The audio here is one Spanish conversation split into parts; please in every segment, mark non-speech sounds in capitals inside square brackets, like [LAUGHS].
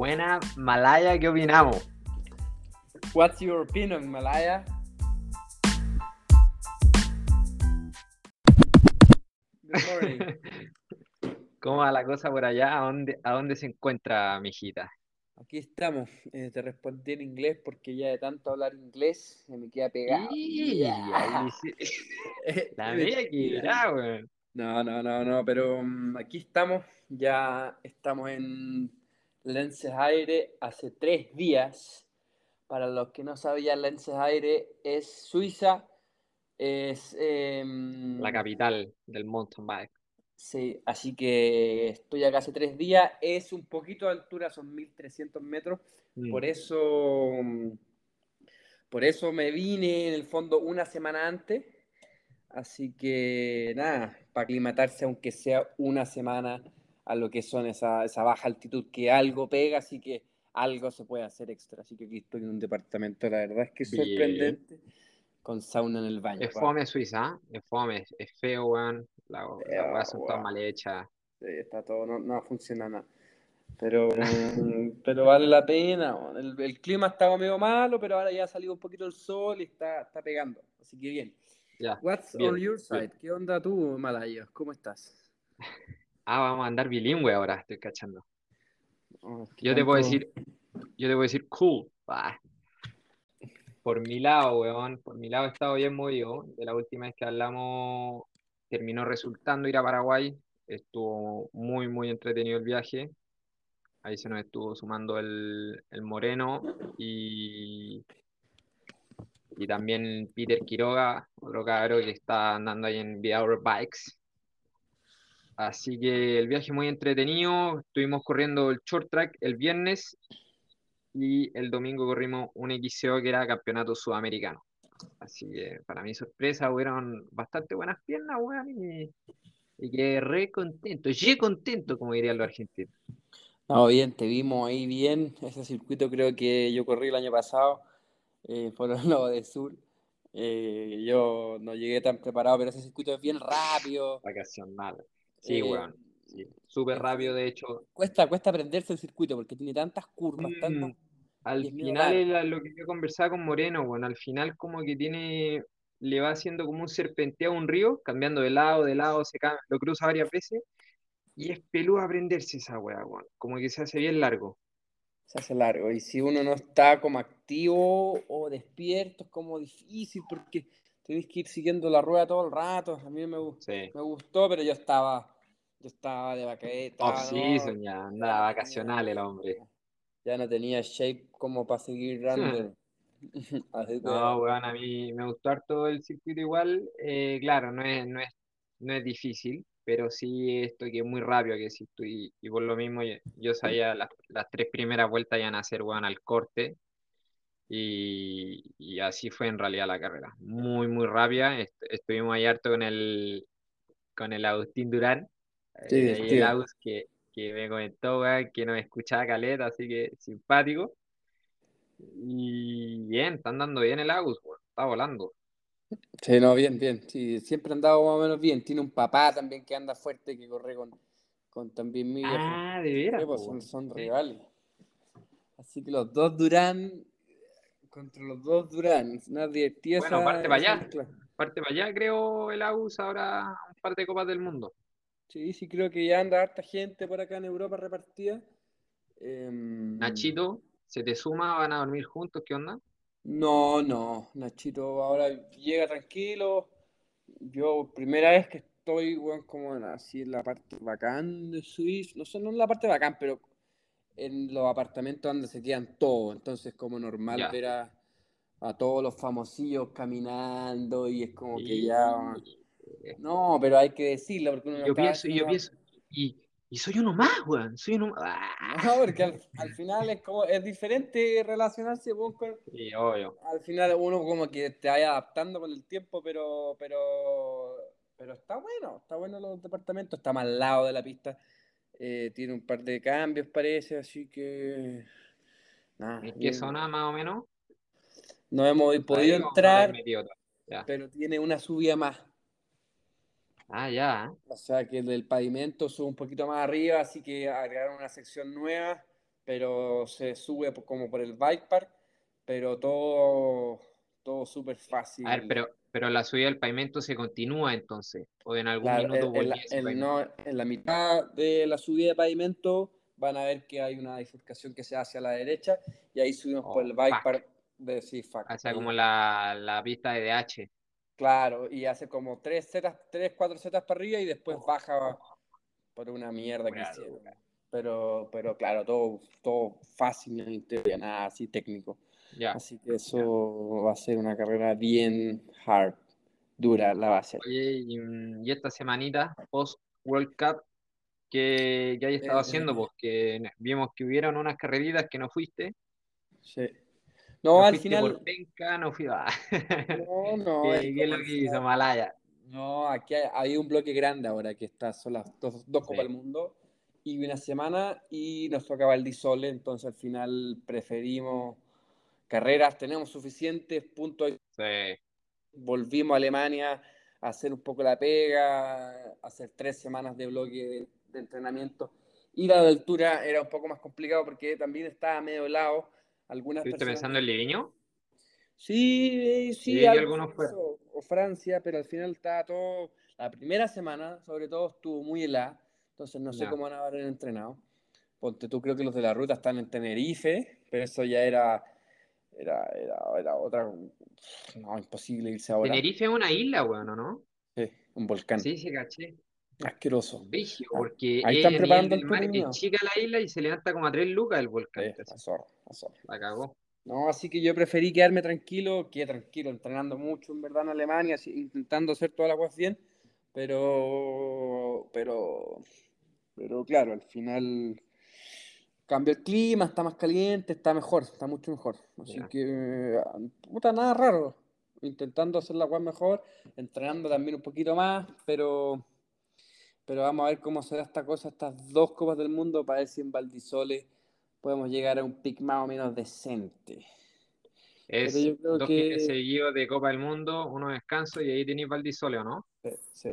Buena, Malaya, ¿qué opinamos? What's your opinion, Malaya? [LAUGHS] ¿Cómo va la cosa por allá? ¿A dónde, a dónde se encuentra, mijita? Aquí estamos. Eh, te respondí en inglés porque ya de tanto hablar inglés se me queda pegado. Sí. [LAUGHS] [LAUGHS] La media que era, weón. No, no, no, no, pero mm, aquí estamos. Ya estamos en Lenses Aire hace tres días. Para los que no sabían, Lenses Aire es Suiza. Es. em, La capital del mountain bike. Sí, así que estoy acá hace tres días. Es un poquito de altura, son 1300 metros. Mm. Por eso, mm, por eso me vine en el fondo una semana antes. Así que nada, para aclimatarse, aunque sea una semana a lo que son esa, esa baja altitud, que algo pega, así que algo se puede hacer extra. Así que aquí estoy en un departamento, la verdad es que es Bien. sorprendente, con sauna en el baño. Es fome Suiza, ¿ah? es fome, es- feo, weón. La- weas son todas mal hechas. Sí, está todo, no, no funciona nada. Pero, [LAUGHS] pero vale la pena. El, el clima estaba medio malo, pero ahora ya ha salido un poquito el sol y está, está pegando. Así que bien. Ya. What's Bien, on your bien. side? ¿Qué onda tú, Malaya? ¿Cómo estás? [LAUGHS] Ah, vamos a andar bilingüe ahora, estoy cachando. Oh, qué Yo te puedo decir, yo te puedo decir cool. Ah. Por mi lado, weón, por mi lado he estado bien movido. De la última vez que hablamos, terminó resultando ir a Paraguay. Estuvo muy, muy entretenido el viaje. Ahí se nos estuvo sumando el, el Moreno y, y también Peter Quiroga, otro cabro que está andando ahí en Hour Bikes. Así que el viaje muy entretenido. Estuvimos corriendo el short track el viernes y el domingo corrimos un XCO que era campeonato sudamericano. Así que para mi sorpresa hubieron bastante buenas piernas, weón, y, y quedé re contento, ye contento, como dirían los argentinos. No, bien, te vimos ahí bien. Ese circuito creo que yo corrí el año pasado. Eh, fueron los de Sur. Eh, yo no llegué tan preparado, pero ese circuito es bien rápido. Vacacional. Sí, Eh, weón. sí. Súper es- rápido, de hecho. Cuesta, cuesta aprenderse el circuito porque tiene tantas curvas, Mm, tantas. al es final lo que yo conversaba con Moreno, bueno, al final como que tiene, le va haciendo como un serpenteo a un río, cambiando de lado, de lado, se cam- lo cruza varias veces, y es peludo aprenderse esa weá, weón. Como que se hace bien largo. Se hace largo. Y si uno no está como activo o despierto, es como difícil porque tenés que ir siguiendo la rueda todo el rato. A mí me, Sí. me gustó, pero yo estaba, yo estaba de vaqueta. Ya, anda no vacacional tenía- el hombre. Ya no tenía shape como para seguir [LAUGHS] dando. [LAUGHS] Así que, No, weón, a mí me gustó harto el circuito igual. eh, claro, no es, no es, no es difícil, pero sí estoy que es muy rápido que si estoy, y por lo mismo yo, yo sabía las, las tres primeras vueltas iban a ser, weón, al corte. Y, y así fue en realidad la carrera. Muy, muy rápida. Est- estuvimos ahí harto con el, con el Agustín Durán. Sí, eh, el. Agus que, que me comentó, weón, que nos escuchaba caleta, así que simpático. Y bien, está andando bien el Agus, weón, está volando. sí, no, bien, bien. Sí, siempre ha andado más o menos bien. Tiene un papá también que anda fuerte, que corre con, con también mi viejo. Ah, de veras, Sí, pues, son, son rivales. Así que los dos Durán contra los dos Durán. Una divertida Bueno, parte para allá. Parte para allá, creo, el Agus ahora un par de copas del mundo. Sí, sí, creo que ya anda harta gente por acá en Europa repartida. Em, Nachito, ¿se te suma? ¿Van a dormir juntos? ¿Qué onda? No, no, Nachito ahora llega tranquilo. Yo, primera vez que estoy, weón, como así en la parte bacán de Suiza, no sé, no en la parte bacán, pero en los apartamentos donde se quedan todos. Entonces, como normal Ya. ver a, a todos los famosillos caminando y es como que ya. No, pero hay que decirlo porque uno no Yo pienso, y yo pienso, y, y soy uno más, weón, soy uno más. [LAUGHS] No, porque al, al final es como, es diferente relacionarse con, Sí, obvio. al final uno como que te vaya adaptando con el tiempo, pero, pero, pero está bueno, está bueno los departamentos, está más al lado de la pista, eh, tiene un par de cambios parece, así que nada, ¿En qué zona más o menos? no hemos podido entrar, pero tiene una subida más, Ah, ya. o sea que el del pavimento sube un poquito más arriba, así que agregaron una sección nueva pero se sube como por el bike park, pero todo, todo súper fácil. A ver, pero, pero la subida del pavimento se continúa entonces, o en algún minuto en, en, no, en la mitad de la subida de pavimento van a ver que hay una bifurcación que se hace a la derecha y ahí subimos por el oh, bike park de sí, O sea, como la, la pista de DH. Claro, y hace como tres setas, tres, cuatro setas para arriba y después oh. baja por una mierda que hicieron. Pero, pero claro, todo, todo fácil teoría, nada así técnico. Así que eso va a ser una carrera bien hard, dura la base. Oye, y, esta semanita post World Cup, ¿qué, qué hay estado eh, haciendo? Porque vimos que hubieron unas carreritas que no fuiste. Sí. No, al final. Por penca, no fui. a... no, [LAUGHS] no. ¿Qué, es lo que hizo Malaya? No, aquí hay, un bloque grande ahora que está, son las dos, dos Copas del Mundo y una semana y nos toca Valdisole, entonces al final preferimos carreras, tenemos suficientes puntos. Volvimos a Alemania a hacer un poco la pega, a hacer tres semanas de bloque de, entrenamiento. Ir a la altura era un poco más complicado porque también estaba medio helado. Algunas ¿Estuviste pensando en Liviño? Sí, sí, algunos o, Francia, pero al final estaba todo. La primera semana, sobre todo, estuvo muy helada, entonces no sé cómo van a haber entrenado. Ponte tú, creo que los de la ruta están en Tenerife, pero eso ya era. Era, era, otra. No, imposible irse ahora. Tenerife es una isla, bueno, ¿no? Sí, un volcán. Sí, sí, caché. Asqueroso. Vigio, ah, porque ahí están preparando el, mar, chica la isla y se levanta como a tres lucas el volcán. Sí, La cagó. No, así que yo preferí quedarme tranquilo, quedé tranquilo, entrenando mucho en verdad en Alemania, intentando hacer todas las cosas bien, pero, pero, pero claro, al final cambió el clima, está más caliente, está mejor, está mucho mejor. Así que, puta, nada raro, intentando hacer la web mejor, entrenando también un poquito más, pero, pero vamos a ver cómo se da esta cosa, estas dos copas del mundo, para ver si en Valdisole podemos llegar a un pick más o menos decente. Es dos que... seguidos de Copa del Mundo, uno descanso y ahí tenéis Valdisole, ¿o no? Sí, sí.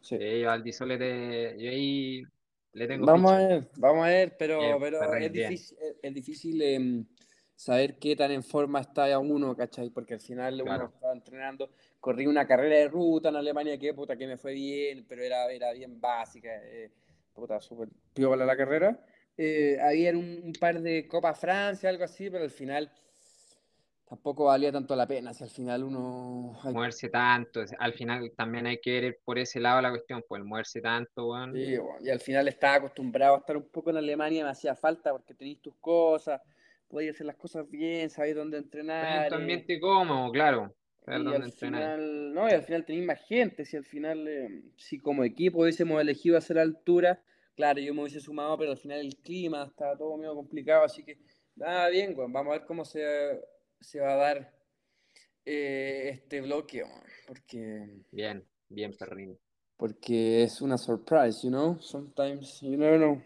sí. Valdisole de... yo ahí le tengo Vamos a ver, vamos a ver, pero, pero es, difícil, es, difícil, em, saber qué tan en forma está uno, ¿cachai? Porque al final uno estaba entrenando, corrí una carrera de ruta en Alemania que puta que me fue bien, pero era, era bien básica, eh, puta, súper piola la carrera. Eh, había un, par de Copa Francia, algo así, pero al final tampoco valía tanto la pena. Si al final uno. Moverse tanto, al final también hay que ver por ese lado la cuestión, pues moverse tanto, bueno. Sí, y al final estaba acostumbrado a estar un poco en Alemania, me hacía falta porque tenéis tus cosas, podías hacer las cosas bien, sabéis dónde entrenar. En tu ambiente cómodo, claro. Y al, final, no, y al final tenéis más gente, si al final, eh, si como equipo hubiésemos elegido hacer altura, claro, yo me hubiese sumado, pero al final el clima está todo medio complicado, así que nada, bien, vamos a ver cómo se, se va a dar eh, este bloque, porque... Bien, bien, perrín. Porque es una surprise, you know, sometimes you never know.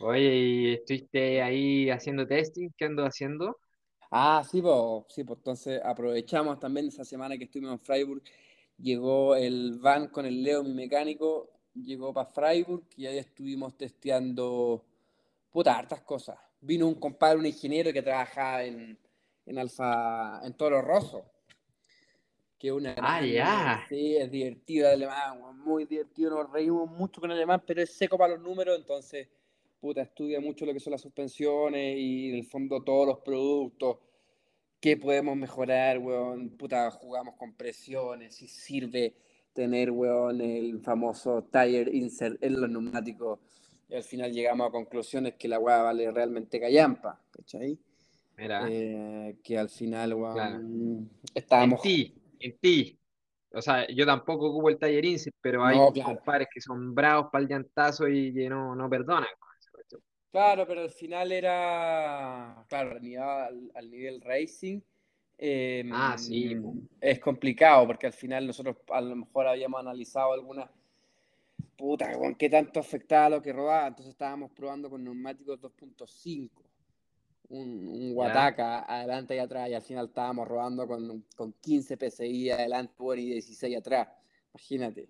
Oye, ¿y estuviste ahí haciendo testing? ¿Qué ando haciendo? Ah, sí, pues, sí, pues entonces aprovechamos también esa semana que estuvimos en Freiburg. Llegó el van con el Leo, mi mecánico, llegó para Freiburg y ahí estuvimos testeando puta, hartas cosas. Vino un compadre, un ingeniero que trabajaba en, en Alfa, en Toro Rosso. Que una ah, ya. Sí, es divertido el alemán, muy divertido, nos reímos mucho con el alemán, pero es seco para los números, entonces, puta, estudia mucho lo que son las suspensiones y en el fondo todos los productos, qué podemos mejorar, weón, puta, jugamos con presiones, si sirve tener, weón, el famoso tire insert en los neumáticos. Y al final llegamos a conclusiones que la weá vale realmente callampa, ¿cachai? Eh, que al final, weón, estábamos... En ti, en ti. O sea, yo tampoco ocupo el taller pero hay no, compadres que son bravos para el llantazo y que no, no perdonan. Claro, pero al final era, claro, al, al nivel racing, ah, sí. Em, es complicado porque al final nosotros a lo mejor habíamos analizado alguna puta, con qué tanto afectaba lo que rodaba. Entonces estábamos probando con neumáticos 2.5, un, un Wataka adelante y atrás, y al final estábamos rodando con, con 15 PSI adelante y 16 atrás. Imagínate.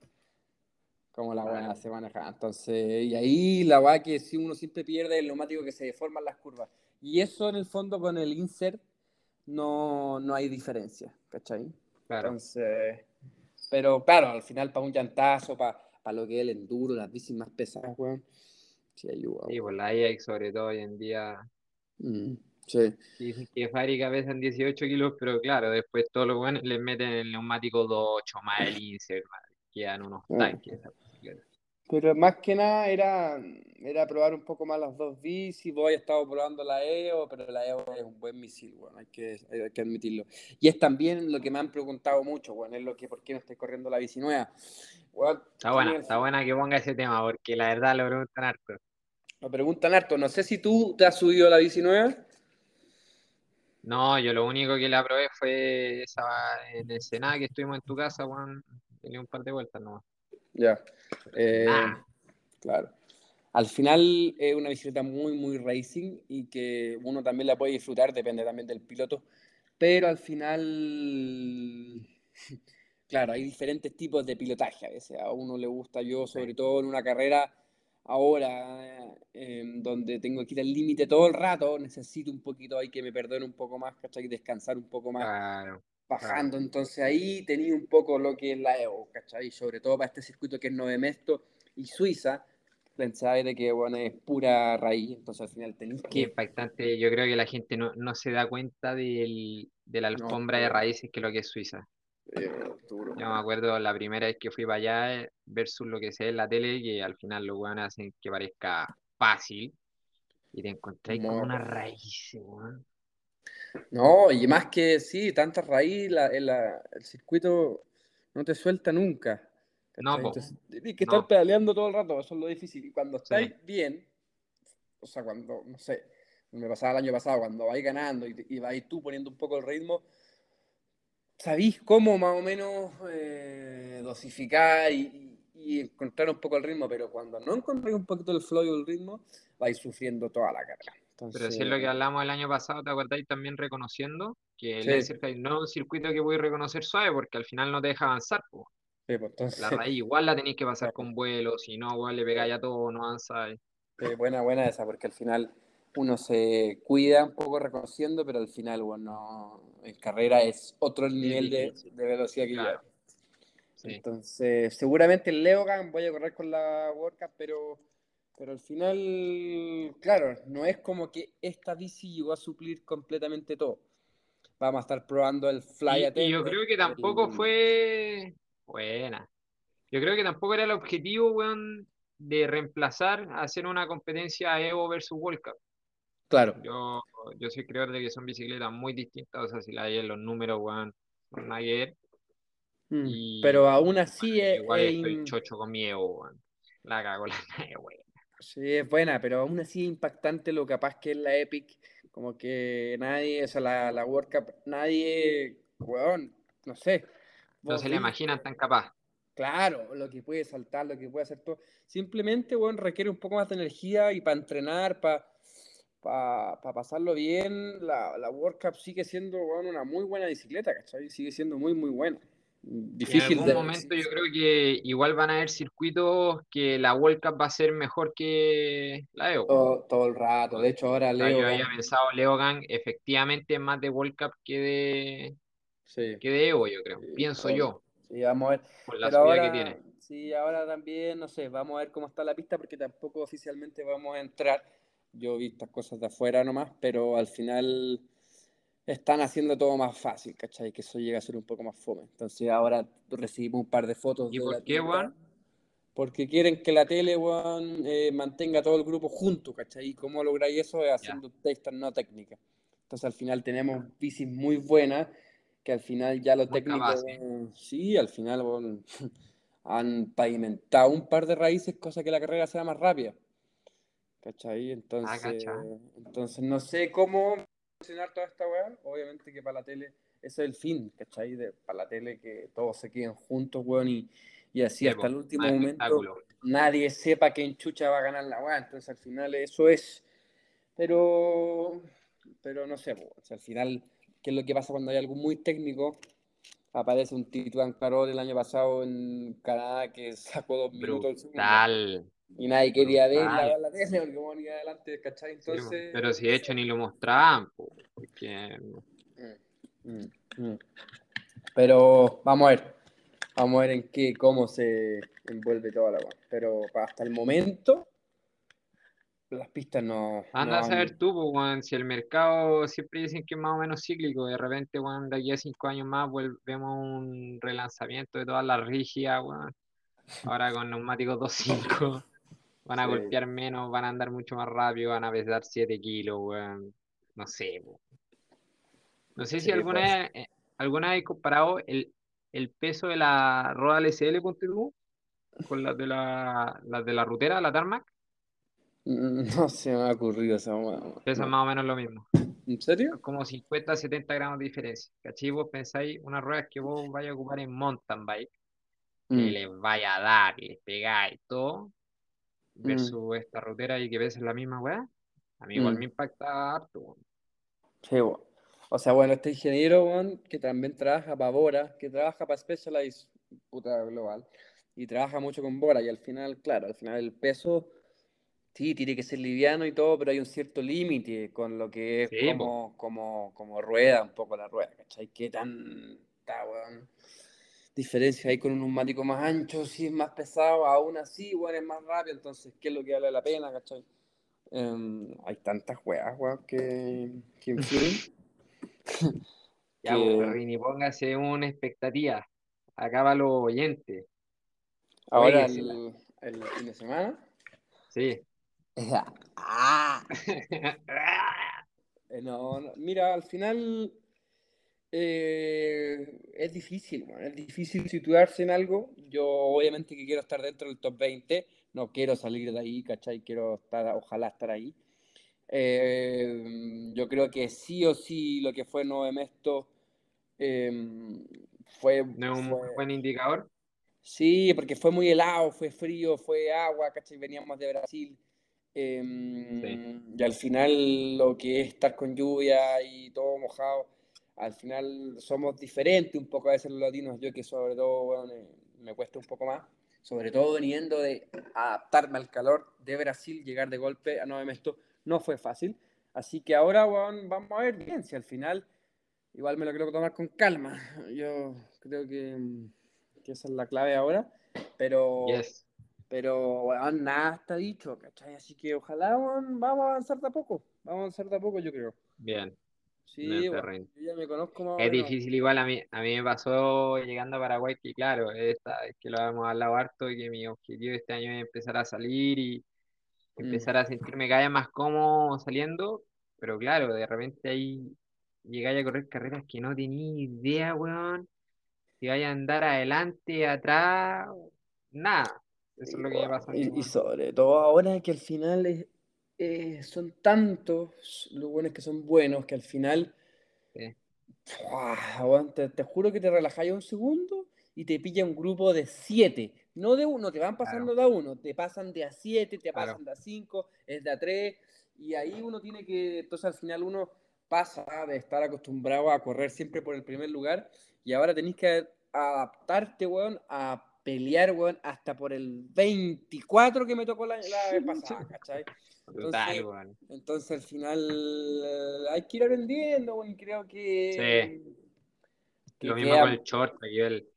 Como la weá se maneja. Entonces, y ahí la weá que si uno siempre pierde el neumático que se deforman las curvas. Y eso en el fondo con el insert no, no hay diferencia, ¿cachai? Claro. Entonces, pero claro, al final para un llantazo, para, para lo que es el enduro, las bicis más pesadas, weón, sí ayuda. Sí, pues la EX sobre todo hoy en día. Mm, sí. Dicen que fábrica pesan 18 kilos, pero claro, después todos los buenos les meten el neumático 2.8 más el insert, quedan unos Mm. tanques. bicicleta. Pero más que nada era, era probar un poco más las dos bicis. Voy he estado probando la EO, pero la EO es un buen misil, bueno, hay que, hay que admitirlo. Y es también lo que me han preguntado mucho, bueno, es lo que por qué no estoy corriendo la bici nueva. Bueno, Está buena, sí, está buena que ponga ese tema, porque la verdad lo preguntan harto. Me preguntan harto, no sé si tú te has subido a la bici nueva. No, yo lo único que la probé fue esa en el Senado que estuvimos en tu casa, Juan. Tenía un par de vueltas nomás. Ya. Eh. Claro. Al final es una bicicleta muy, muy racing y que uno también la puede disfrutar, depende también del piloto. Pero al final, [LAUGHS] claro, hay diferentes tipos de pilotaje a veces. A uno le gusta, yo sobre todo en una carrera ahora, eh, donde tengo que ir al límite todo el rato, necesito un poquito, hay que me perdone un poco más, ¿cachai? Descansar un poco más Claro, bajando. Entonces ahí tenía un poco lo que es la Evo, ¿cachai? Sobre todo para este circuito que es Novemesto y Suiza, pensáis de que bueno, es pura raíz, entonces al final tenéis qué que... impactante. Yo creo que la gente no, no se da cuenta del, de la No, alfombra de raíces que es lo que es Suiza. Eh, duro. Yo me acuerdo la primera vez que fui para allá versus lo que se ve en la tele, que al final los weones hacen que parezca fácil y te encontráis con No. una raíz, weón. No, y más que sí, tantas raíces, la, la- el circuito no te suelta nunca. No, tienes que No. estar pedaleando todo el rato, eso es lo difícil. Y cuando Sí. estáis bien, o sea, cuando, no sé, me pasaba el año pasado, cuando vais ganando y, y vais tú poniendo un poco el ritmo, sabéis cómo más o menos eh, dosificar y, encontrar un poco el ritmo, pero cuando no encontráis un poquito el flow y el ritmo, vais sufriendo toda la carrera. Pero Entonces, si es lo que hablamos el año pasado, ¿te acordáis también reconociendo que el Sí. No es un circuito que voy a reconocer suave porque al final no te deja avanzar, po. sí, pues, entonces, La raíz igual la tenéis que pasar con vuelo, si no, igual le pegáis a todo, no avanzáis. Sí, buena, buena esa, porque al final uno se cuida un poco reconociendo, pero al final, bueno, en carrera es otro nivel de, velocidad que Claro. Sí. Entonces, seguramente el Leogan voy a correr con la World Cup, pero, pero al final, claro, no es como que esta bici llegó a suplir completamente todo. Vamos a estar probando el Fly Y, y yo creo que tampoco el- fue buena. Yo creo que tampoco era el objetivo, weón, de reemplazar, hacer una competencia Evo versus World Cup. Claro, Yo, yo soy creador de que son bicicletas muy distintas, o sea, si la ves los números, weón, son ver. Mm, Y- pero aún así es, Igual es estoy in- chocho con mi Evo, weón. La cago la weón. Sí, es buena, pero aún así es impactante lo capaz que es la Epic. Como que nadie, o sea, la, la World Cup, nadie, weón, no sé. No se le imaginan tan capaz. Claro, lo que puede saltar, lo que puede hacer todo. Simplemente, weón, requiere un poco más de energía y para entrenar, para pasarlo bien, la, la World Cup sigue siendo, una muy buena bicicleta, ¿cachai? Sigue siendo muy, muy buena. En Difícil algún de... momento yo creo que igual van a haber circuitos que la World Cup va a ser mejor que la Evo. todo, todo el rato. De hecho, ahora Leo... yo había pensado Leogang efectivamente es más de World Cup que de, Sí, que de Evo, yo creo. Sí, Pienso todo. yo, sí, vamos a ver. por la Pero subida ahora, que tiene. sí, ahora también, no sé, vamos a ver cómo está la pista porque tampoco oficialmente vamos a entrar. Yo vi estas cosas de afuera nomás, pero al final están haciendo todo más fácil, ¿cachai? Que eso llega a ser un poco más fome. Entonces ahora recibimos un par de fotos ¿Y de por la qué, weón? Porque quieren que la tele, weón, eh, mantenga todo el grupo junto, ¿cachai? ¿Y cómo lográis eso? Es haciendo testas no técnicas. Entonces al final tenemos bicis muy buenas que al final ya los Muy técnicos, sí, al final [LAUGHS] han pavimentado un par de raíces, cosa que la carrera sea más rápida. ¿Cachai? Entonces, cacha. entonces no sé cómo funcionar toda esta weá. Obviamente que para la tele ese es el fin, ¿cachai? De, para la tele que todos se queden juntos, weón, y, y así Sí, hasta el último momento nadie sepa quién chucha va a ganar la weá. Entonces al final eso es. Pero, pero no sé, o sea, al final, ¿qué es lo que pasa cuando hay algo muy técnico? Aparece un Tituán Carol el año pasado en Canadá que [LAUGHS] sacó dos minutos. Brutal. Y nadie quería ver la, la tele porque adelante, ¿cachai? Entonces. pero si de hecho ni lo mostraban, porque. Mm, mm, mm. Pero vamos a ver. Vamos a ver en qué, cómo se envuelve toda la cosa. Pero hasta el momento, las pistas no. Anda a saber tú, pues, si el mercado siempre dicen que es más o menos cíclico, de repente, Juan, de aquí a cinco años más volvemos un relanzamiento de todas las rígidas, Ahora con neumáticos 2.5 [LAUGHS] van a golpear menos, van a andar mucho más rápido, van a pesar 7 kilos, weón. No sé, No sé si alguna, pues. vez, eh, alguna vez comparado el, el peso de la rueda LSL con las de la, de la rutera, la Tarmac. Mm, [LAUGHS] no se me ha ocurrido esa Pesa más o menos lo mismo. ¿En serio? Como 50, 70 gramos de diferencia. ¿Cachai? Vos pensáis unas ruedas que vos vais a ocupar en mountain bike, y mm. les vaya a dar, les pegáis todo, versus mm. esta rutera y que ves la misma weá, a mí igual me impacta harto. Sí, O sea, bueno, este ingeniero, que también trabaja para Bora, que trabaja para Specialized, puta global, y trabaja mucho con Bora, y al final, claro, al final el peso Sí, tiene que ser liviano y todo, pero hay un cierto límite con lo que es como, como, como, rueda, un poco la rueda, ¿cachai? ¿Qué tan diferencia hay con un neumático más ancho? Si es más pesado, aún así, bueno, es más rápido, entonces, ¿qué es lo que vale la pena, cachai? Em, hay tantas weas, weón, que, que influyen. [LAUGHS] ya, que... Pues, Rini, póngase una expectativa. Acaba los oyentes. Ahora, el, el fin de semana. Sí. [LAUGHS] Eh, no, mira, al final eh, es difícil, es difícil situarse en algo. Yo obviamente que quiero estar dentro del top 20, no quiero salir de ahí, ¿cachai? Quiero estar, ojalá estar ahí. Eh, yo creo que sí o sí lo que fue Novemesto em, fue, ¿No un buen indicador? Sí, porque fue muy helado, fue frío, fue agua, ¿cachai? Veníamos de Brasil. Em, y al final lo que es estar con lluvia y todo mojado, al final somos diferentes un poco a veces los latinos, yo que sobre todo me cuesta un poco más, sobre todo veniendo de adaptarme al calor de Brasil, llegar de golpe a Nueva Mesto, no fue fácil, así que ahora vamos a ver bien, si al final igual me lo quiero tomar con calma, yo creo que, que esa es la clave ahora, pero... Pero, nada está dicho, ¿cachai? Así que ojalá, vamos a avanzar de a poco. Vamos a avanzar de a poco, yo creo. Bien. Sí, yo ya me conozco más Es difícil igual, a mí, a mí me pasó llegando a Paraguay que claro, esta, es que lo habíamos hablado harto y que mi objetivo este año es empezar a salir y mm. empezar a sentirme cada vez más cómodo saliendo, pero claro, de repente ahí llegáis a correr carreras que no tenía idea, weón, si vaya a andar adelante, atrás, nada. Eso es lo que me pasa. Y, sobre todo ahora que al final son tantos los buenos que son buenos que al final. te, juro que te relajáis un segundo y te pilla un grupo de siete. No de uno, te van pasando de a uno, te pasan de a siete, te pasan de a cinco, es de a tres. Y ahí uno tiene que. Entonces al final uno pasa de estar acostumbrado a correr siempre por el primer lugar y ahora tenéis que adaptarte, weón, a pelear, weón, hasta por el 24 que me tocó la, vez pasada, [LAUGHS] ¿cachai? Entonces, entonces, al final eh, hay que ir aprendiendo, weón, creo que... Sí. Lo mismo con el short track, yo, el,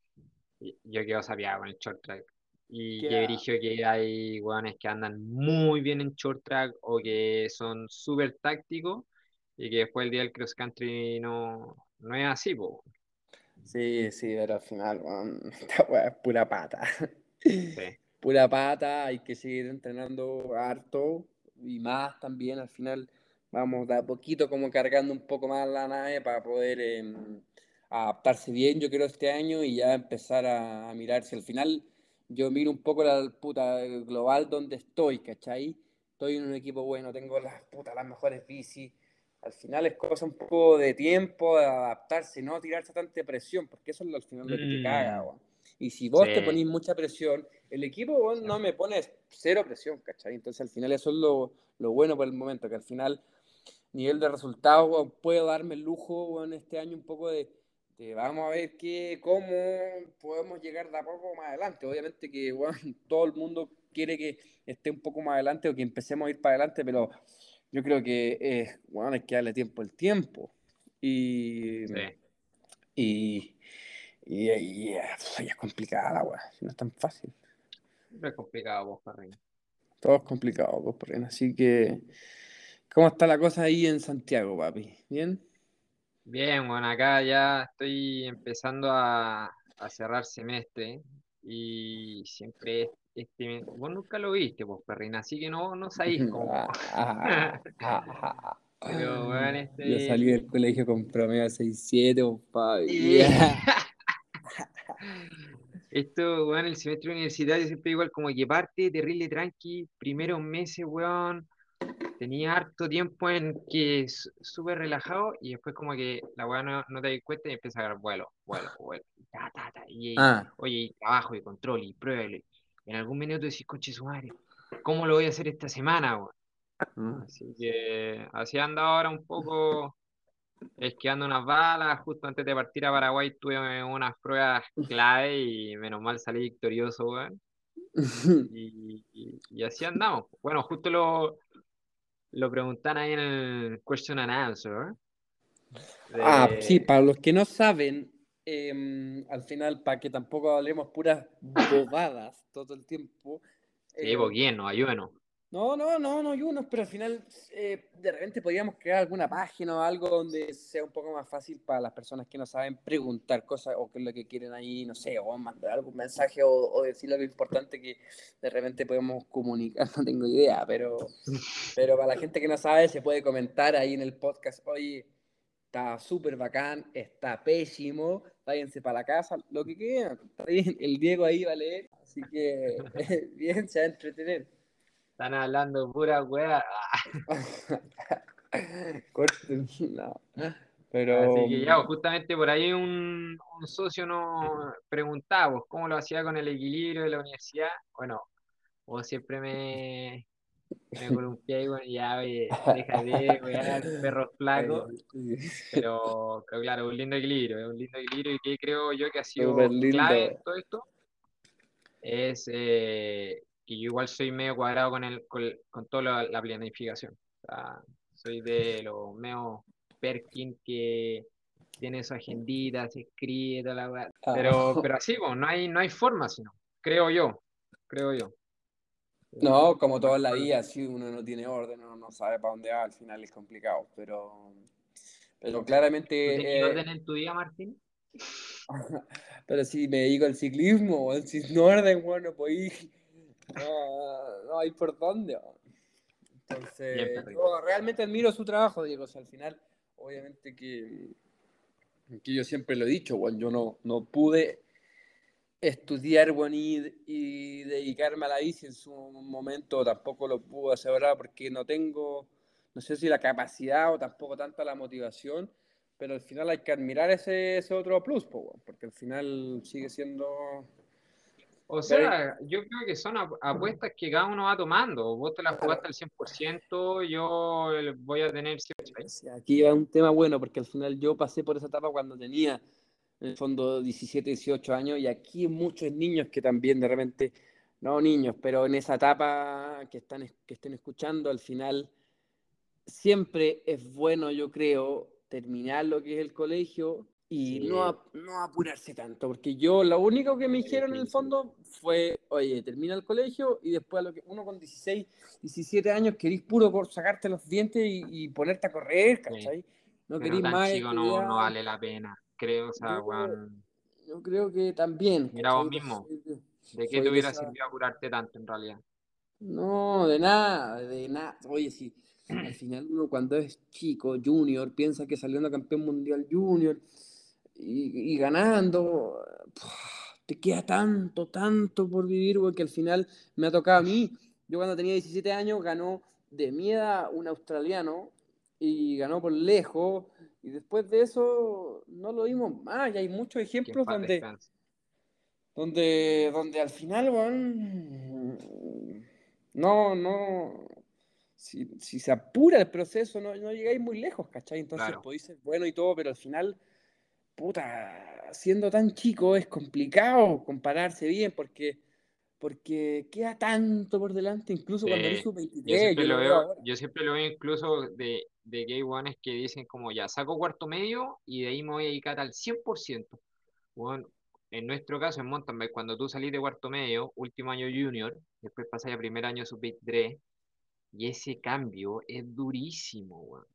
yo quedo sabía con el short track. Y que dije que hay weones que andan muy bien en short track o que son súper tácticos y que después el día del cross country no, no es así, po. Sí, sí, pero al final, [LAUGHS] esta es pura pata. [LAUGHS] Pura pata, hay que seguir entrenando harto y más también. Al final, vamos de a poquito como cargando un poco más la nave para poder em, adaptarse bien, yo creo, este año y ya empezar a, mirar si al final yo miro un poco la puta global donde estoy, ¿cachai? Estoy en un equipo bueno, tengo las putas, las mejores bicis al final es cosa un poco de tiempo, de adaptarse, no tirarse tanta presión, porque eso es al final lo que te caga, mm. Y si vos te ponís mucha presión, el equipo no me pone cero presión, ¿cachai? Entonces al final eso es lo, lo bueno por el momento, que al final nivel de resultados, puedo darme el lujo en este año un poco de, vamos a ver qué, cómo podemos llegar de a poco más adelante. Obviamente que bueno, [LAUGHS] todo el mundo quiere que esté un poco más adelante o que empecemos a ir para adelante, pero yo creo que eh, bueno, hay que darle tiempo al tiempo. Y, y, y, es complicada, no es tan fácil. No es complicado, vos, Parrina. Todo es complicado, vos, Parrina. Así que, ¿cómo está la cosa ahí en Santiago, papi? ¿Bien? Bien, bueno, acá ya estoy empezando a, cerrar semestre y siempre este, vos nunca lo viste, vos, Perrina, así que no, no [LAUGHS] sabéis cómo. [LAUGHS] Pero, bueno, este... Yo salí del colegio con promedio 6-7, papi. [LAUGHS] Esto, weón, el semestre universitario siempre igual, como que parte terrible tranqui, primeros meses, weón, tenía harto tiempo en que súper relajado y después como que la weá no, te das cuenta y empieza a agarrar vuelo, vuelo, vuelo. Ta, ta, ta, y, ah. Oye, y trabajo y control y prueba. En algún minuto decís, coche su madre, ¿cómo lo voy a hacer esta semana, weón? Mm. Así que así anda ahora un poco esquiando unas balas. Justo antes de partir a Paraguay tuve unas pruebas clave y menos mal salí victorioso, weón. [LAUGHS] Y, y, así andamos. Bueno, justo lo, lo preguntan ahí en el question and answer. Ah, sí, para los que no saben, em, al final, para que tampoco hablemos puras bobadas todo el tiempo. Sí, bien, no, ayúdenos. No, no, no, no hay unos, pero al final eh, de repente podríamos crear alguna página o algo donde sea un poco más fácil para las personas que no saben preguntar cosas o qué es lo que quieren ahí, no sé, o mandar algún mensaje o, o decir algo importante que de repente podemos comunicar, [LAUGHS] no tengo idea, pero, pero para la gente que no sabe se puede comentar ahí en el podcast, oye, está súper bacán, está pésimo, váyanse para la casa, lo que quieran, está bien, el Diego ahí va a leer, así que [LAUGHS] [LAUGHS] bien, se va a entretener. Están hablando pura weá. [LAUGHS] no. Pero... Así que ya, justamente por ahí un, un socio nos preguntaba cómo lo hacía con el equilibrio de la universidad. Bueno, vos siempre me, me columpié y bueno, ya, oye, [LAUGHS] déjate, weá, perro flaco. Pero, [LAUGHS] pero, claro, un lindo equilibrio, un lindo equilibrio y que creo yo que ha sido clave en todo esto es eh, y yo igual soy medio cuadrado con, el, con, toda la, planificación. soy de los medio Perkin que tiene su agendita, se escribe, toda la ah. Pero, [LAUGHS] pero así, no, hay, no hay forma, sino, creo yo, creo yo. No, como toda la vida, si uno no tiene orden, uno no sabe para dónde va, al final es complicado, pero, pero claramente... ¿Tienes eh, orden en tu día, Martín? [LAUGHS] pero si me dedico al ciclismo, si no orden, bueno, pues no, no hay por dónde. Entonces, yo realmente admiro su trabajo, Diego. al final, obviamente que, que yo siempre lo he dicho, bueno, yo no, no pude estudiar bueno, y, dedicarme a la bici en su momento, tampoco lo pude hacer ahora porque no tengo, no sé si la capacidad o tampoco tanta la motivación, pero al final hay que admirar ese, ese otro plus, porque al final sigue siendo o sea, yo creo que son apuestas que cada uno va tomando. Vos te las jugaste al 100%, yo voy a tener... Aquí va un tema bueno, porque al final yo pasé por esa etapa cuando tenía, en el fondo, 17, 18 años, y aquí muchos niños que también de repente, no niños, pero en esa etapa que, están, que estén escuchando, al final siempre es bueno, yo creo, terminar lo que es el colegio, y no, no apurarse tanto, porque yo lo único que me dijeron en el fondo fue, oye, termina el colegio y después a lo que uno con 16, 17 años querís puro por sacarte los dientes y, ponerte a correr, ¿cachai? No querís más. Chico, no, no, vale la pena, creo, o sea, yo, yo creo que también. Mira vos mismo, ¿de qué te hubiera servido apurarte tanto en realidad? No, de nada, de nada. Oye, sí, al [CLEARS THROAT] final uno cuando es chico, junior, piensa que saliendo campeón mundial junior y, ganando, te queda tanto, tanto por vivir, porque al final me ha tocado a mí. Yo cuando tenía 17 años ganó de mi edad un australiano y ganó por lejos. Y después de eso no lo vimos más. Y hay muchos ejemplos donde, donde, donde al final, bueno, no, no, si, se apura el proceso, no, no llegáis muy lejos, ¿cachai? Entonces podéis ser bueno y todo, pero al final puta, siendo tan chico es complicado compararse bien porque porque queda tanto por delante, incluso cuando eres sub-23. Yo, veo, yo siempre lo veo incluso de, de gay ones que dicen como ya, saco cuarto medio y de ahí me voy a dedicar al 100%. Bueno, en nuestro caso en mountain bike, cuando tú salís de cuarto medio, último año junior, después pasas a primer año sub-23, y ese cambio es durísimo, weón.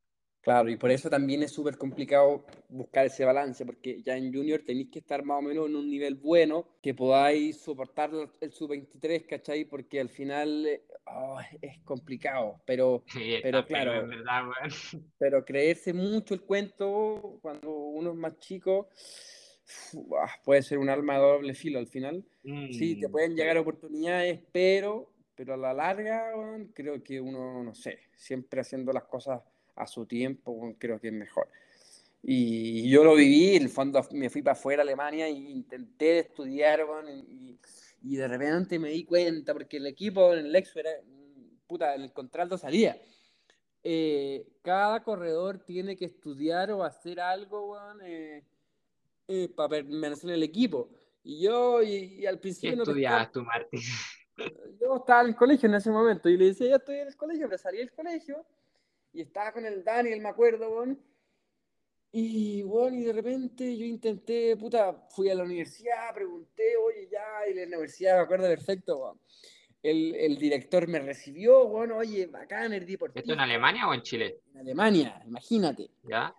Claro, y por eso también es súper complicado buscar ese balance, porque ya en junior tenéis que estar más o menos en un nivel bueno, que podáis soportar el sub-23, ¿cachai? Porque al final eh, oh, es complicado, pero, [LAUGHS] pero claro, [LAUGHS] pero creerse mucho el cuento cuando uno es más chico puede ser un arma de doble filo al final. sí, te mm, pueden llegar oportunidades, pero, pero a la larga creo que uno, no sé, siempre haciendo las cosas a su tiempo, creo que es mejor. Y yo lo viví, en el fondo me fui para afuera a Alemania e intenté estudiar, y, y, de repente me di cuenta, porque el equipo en el Lexo era, puta, en el contrato salía. Eh, cada corredor tiene que estudiar o hacer algo, eh, eh, para permanecer en el equipo. Y yo, y, al principio... ¿Qué no estudiabas tú, Martín? [LAUGHS] Yo estaba en el colegio en ese momento y le decía, ya estoy en el colegio, pero salí del colegio y estaba con el Daniel, me acuerdo, y bueno, y de repente yo intenté, puta, fui a la universidad, pregunté, oye, ya, y la universidad, me acuerdo perfecto, El, el, director me recibió, bueno, oye, bacán, el deportivo. ¿Esto en Alemania o en Chile? En Alemania, imagínate. ¿Ya?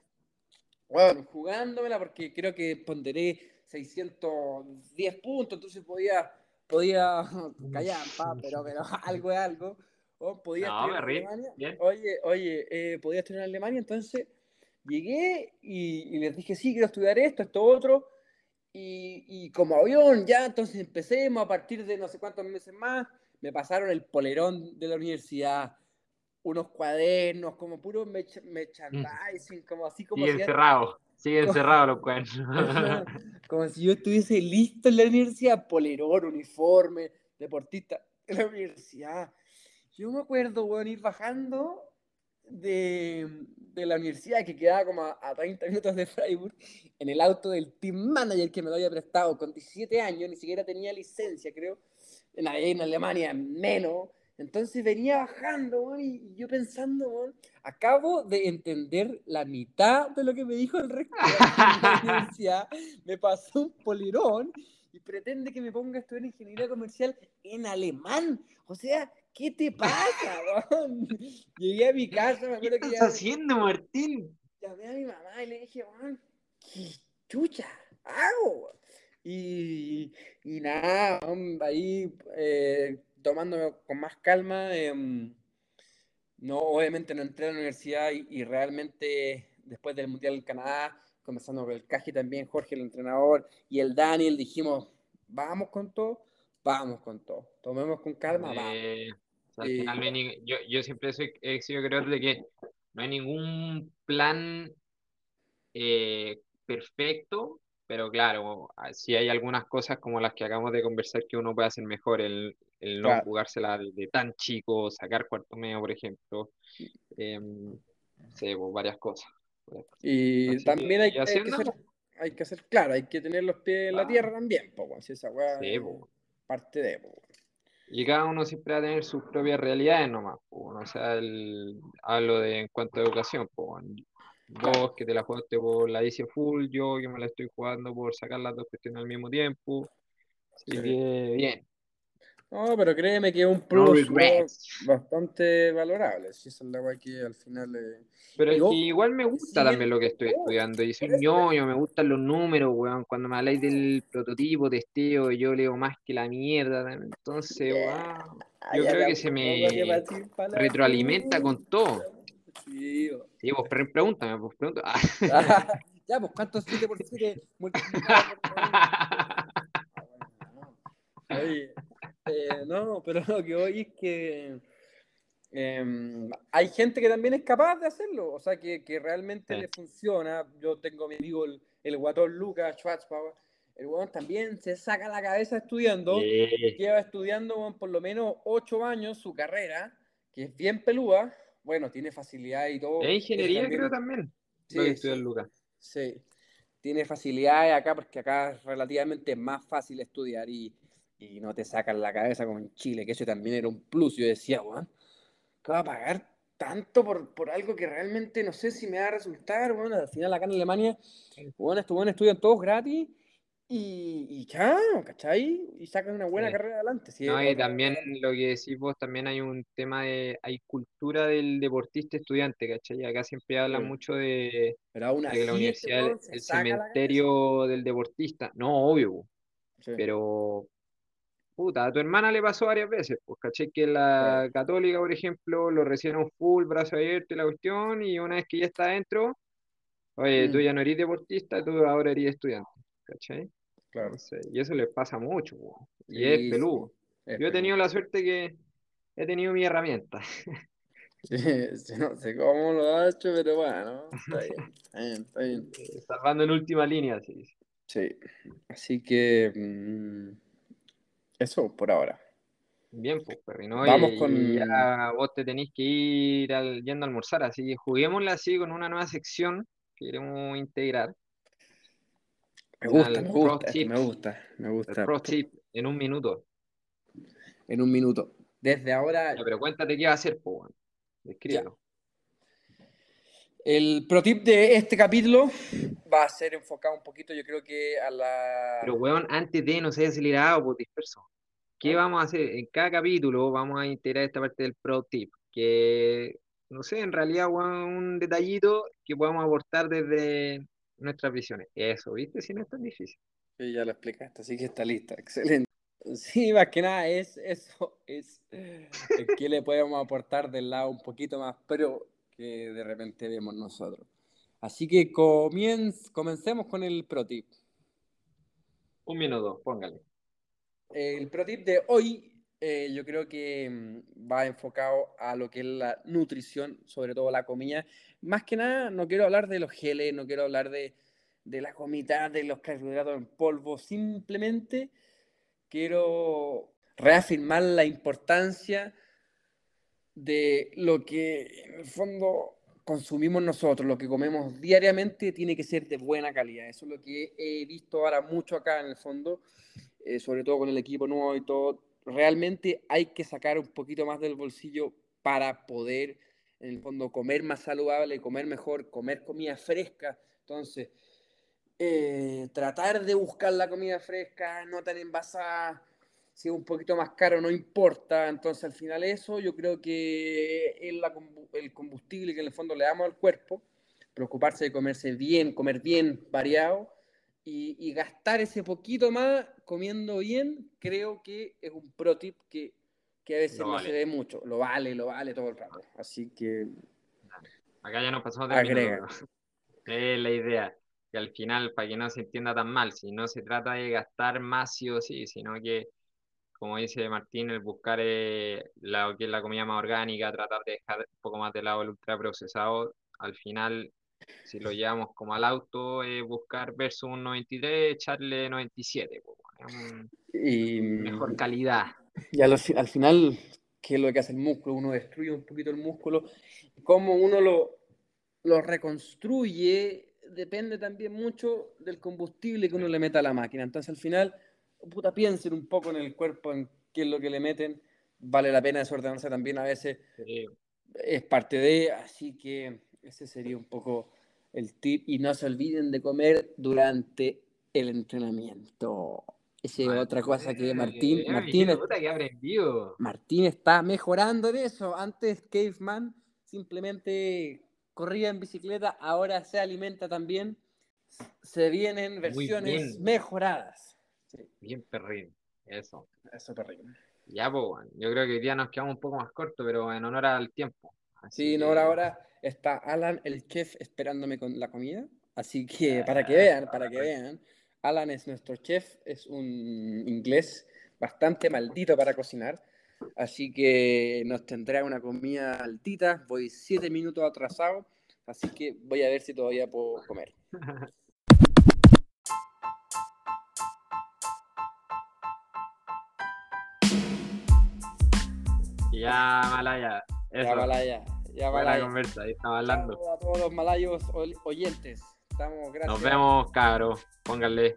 Bueno, jugándomela porque creo que ponderé 610 puntos, entonces podía, podía [LAUGHS] callar, pa, pero, pero [LAUGHS] algo es algo. Oh, podía no, en Alemania. Oye, oye, eh, podía estudiar en Alemania, entonces llegué y, les dije, sí, quiero estudiar esto, esto, otro. Y, y, como avión, ya, entonces empecemos a partir de no sé cuántos meses más, me pasaron el polerón de la universidad, unos cuadernos, como puro merchandising, como así como... Sigue encerrado, sigue encerrado los cuadernos. [LAUGHS] [LAUGHS] como si yo estuviese listo en la universidad, polerón, uniforme, deportista, en la universidad. Yo me acuerdo, bueno, ir bajando de, de, la universidad que quedaba como a, 30 minutos de Freiburg en el auto del team manager que me lo había prestado con 17 años, ni siquiera tenía licencia, creo, en, en Alemania menos. Entonces venía bajando, y yo pensando, acabo de entender la mitad de lo que me dijo el rector de la [LAUGHS] universidad, me pasó un polirón y pretende que me ponga a estudiar ingeniería comercial en alemán. O sea, ¿qué te pasa, weón? [LAUGHS] Llegué a mi casa, me acuerdo ¿Qué estás haciendo, Martín? Llamé a mi mamá y le dije, weón, ¿qué chucha hago? Y, y nada, ahí eh, tomándome con más calma. Em, no, obviamente no entré a la universidad y, y, realmente después del Mundial en Canadá, conversando con el Caji también, Jorge, el entrenador, y el Daniel, dijimos, vamos con todo vamos con todo. Tomemos con calma, eh, al final no hay yo, yo, siempre soy, he sido creo de que no hay ningún plan eh, perfecto, pero claro, si hay algunas cosas como las que acabamos de conversar que uno puede hacer mejor, el, el no jugársela de, tan chico, sacar cuarto medio, por ejemplo, eh, pues, varias cosas. Y también hay, que, hacer, hay que hacer, claro, hay que tener los pies en la tierra también, pues, si esa weá, sí, parte de. Y cada uno siempre va a tener sus propias realidades nomás. O sea, el, hablo de en cuanto a educación. Vos que te la jugaste por la DC Full, yo que me la estoy jugando por sacar las dos cuestiones al mismo tiempo. Así que bien. No, pero créeme que es un plus bastante valorable. Si esa es la que al final. Pero igual me gusta también lo que estoy estudiando. Y soy ñoño, me gustan los números, weón. Cuando me habláis del prototipo, testeo, yo leo más que la mierda. Entonces, weón. Yo creo que se me retroalimenta con todo. Sí, sí vos pregúntame, vos pregúntame. [LAUGHS] ya, pues, ¿cuántos 7 por 7 [LAUGHS] Oye, eh, no, pero lo que hoy es que em, hay gente que también es capaz de hacerlo, o sea, que, que realmente le funciona. Yo tengo a mi amigo el, el guatón Lucas Schwarzbauer, el guatón también se saca la cabeza estudiando, lleva estudiando por lo menos ocho años su carrera, que es bien pelúa, bueno, tiene facilidad y todo. Es ingeniería creo también. Sí, sí, Lucas. Sí. tiene facilidades acá porque acá es relativamente más fácil estudiar y, y no te sacan la cabeza como en Chile, que eso también era un plus. Yo decía, bueno, ¿qué va a pagar tanto por, por, algo que realmente no sé si me va a resultar? Bueno, al final acá en Alemania, bueno, estos buenos estudian todos gratis y, y ya, ¿cachai? Y sacan una buena Sí. carrera adelante. Sí, No, y también lo que decís vos, también hay un tema de, hay cultura del deportista estudiante, ¿cachai? Acá siempre hablan Sí. mucho de, Pero aún así, que la este universidad weón el cementerio del deportista. No, obvio, Sí. pero puta, a tu hermana le pasó varias veces, pues, ¿cachai? Que la católica, por ejemplo, lo recibieron full, brazo abierto y la cuestión, y una vez que ya está adentro, oye, tú Mm. ya no eres deportista, tú ahora eres estudiante, ¿cachai? Claro. Entonces, y eso les pasa mucho, po, y Sí, es sí, peludo. es Yo he tenido la suerte que he tenido mi herramienta. [LAUGHS] Sí, sí, no sé cómo lo ha hecho, pero bueno, está bien, está bien, está bien. [LAUGHS] Salvando en última línea, sí. Sí, así que mm, eso por ahora. Bien, pues, Perry, ¿no? Vamos Y- con- y ya vos te tenéis que ir al- yendo a almorzar, así que juguémosla así con una nueva sección que queremos integrar. Me gusta, me gusta, me gusta, me gusta. pro tip en un minuto. En un minuto. Desde ahora, pero cuéntate qué va a hacer, pues, bueno. El pro tip de este capítulo va a ser enfocado un poquito, yo creo que a la... Pero, weón, antes de no ser acelerado, pues disperso. ¿Qué vamos a hacer? En cada capítulo vamos a integrar esta parte del pro tip, que, no sé, en realidad, weón, un detallito que podamos aportar desde nuestras visiones. Eso, ¿viste? Si no es tan difícil. Sí, ya lo explicaste, así que está lista, excelente. Sí, más que nada es eso, es es que le podemos aportar del lado un poquito más pero que de repente vemos nosotros. Así que comienz- comencemos con el pro tip. Un minuto, póngale. El pro tip de hoy eh, yo creo que mm, va enfocado a lo que es la nutrición, sobre todo la comida. Más que nada, no quiero hablar de los geles, no quiero hablar de, de la comida, de los carbohidratos en polvo, simplemente quiero reafirmar la importancia de lo que en el fondo consumimos nosotros, lo que comemos diariamente tiene que ser de buena calidad. Eso es lo que he visto ahora mucho acá en el fondo, eh, sobre todo con el equipo nuevo y todo. Realmente hay que sacar un poquito más del bolsillo para poder, en el fondo, comer más saludable, comer mejor, comer comida fresca. Entonces, eh, tratar de buscar la comida fresca, no tan envasada, si es un poquito más caro no importa, entonces al final eso yo creo que es la el combustible que en el fondo le damos al cuerpo, preocuparse de comerse bien, comer bien, variado, y, y gastar ese poquito más comiendo bien, creo que es un pro tip que, que a veces no vale. se ve mucho, lo vale, lo vale todo el rato, así que Acá ya nos pasamos de Agrega. [LAUGHS] Es la idea. Que al final, para que no se entienda tan mal, si no se trata de gastar más sí o sí, sino que, como dice Martín, el buscar eh, la, que es la comida más orgánica, tratar de dejar un poco más de lado el ultraprocesado, al final, si lo llevamos como al auto, es buscar versus un 93, echarle 97, pues, bueno, y, mejor calidad. Y al, al final, ¿qué es lo que hace el músculo? Uno destruye un poquito el músculo. Cómo uno lo, lo reconstruye depende también mucho del combustible que uno le meta a la máquina. Entonces, al final, puta, piensen un poco en el cuerpo, en qué es lo que le meten. Vale la pena desordenarse también a veces. Eh, Es parte de, así que ese sería un poco el tip. Y no se olviden de comer durante el entrenamiento. Esa es otra cosa que Martín, eh, Martín, que aprendió. Martín está mejorando en eso. Antes Caveman simplemente corría en bicicleta, ahora se alimenta también. Se vienen versiones mejoradas. Sí, Bien perrín, eso. eso perrillo. Ya, pues, bueno, yo creo que hoy día nos quedamos un poco más cortos, pero en honor al tiempo. Así Sí, que- ahora, ahora está Alan, el chef, esperándome con la comida. Así que para que vean, para que vean. Alan es nuestro chef, es un inglés bastante maldito para cocinar. Así que nos tendrá una comida altita. Voy siete minutos atrasado. Así que voy a ver si todavía puedo comer. [LAUGHS] Ya, Malaya. Eso. Ya, Malaya. Ya, Buena Malaya. conversa, ahí estaba hablando. Chao a todos los malayos oyentes. Estamos, gracias. Nos vemos, cabros. Pónganle.